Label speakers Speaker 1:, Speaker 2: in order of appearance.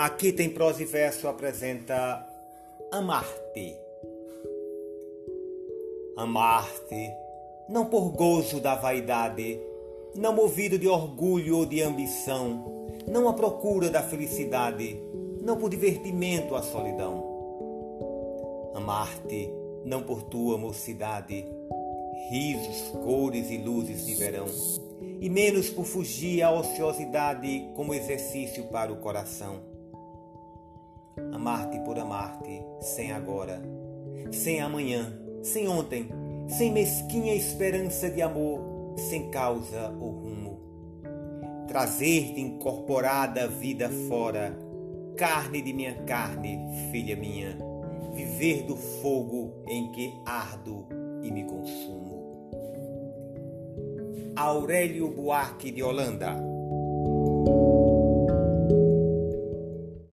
Speaker 1: Aqui tem prosa e verso apresenta Amar-te. Amar-te, não por gozo da vaidade, não movido de orgulho ou de ambição, não à procura da felicidade, não por divertimento à solidão. Amar-te, não por tua mocidade, risos, cores e luzes de verão, e menos por fugir à ociosidade como exercício para o coração Amar-te por amar-te, sem agora, sem amanhã, sem ontem, sem mesquinha esperança de amor, sem causa ou rumo. Trazer-te incorporada vida fora, carne de minha carne, filha minha, viver do fogo em que ardo e me consumo. Aurélio Buarque de Holanda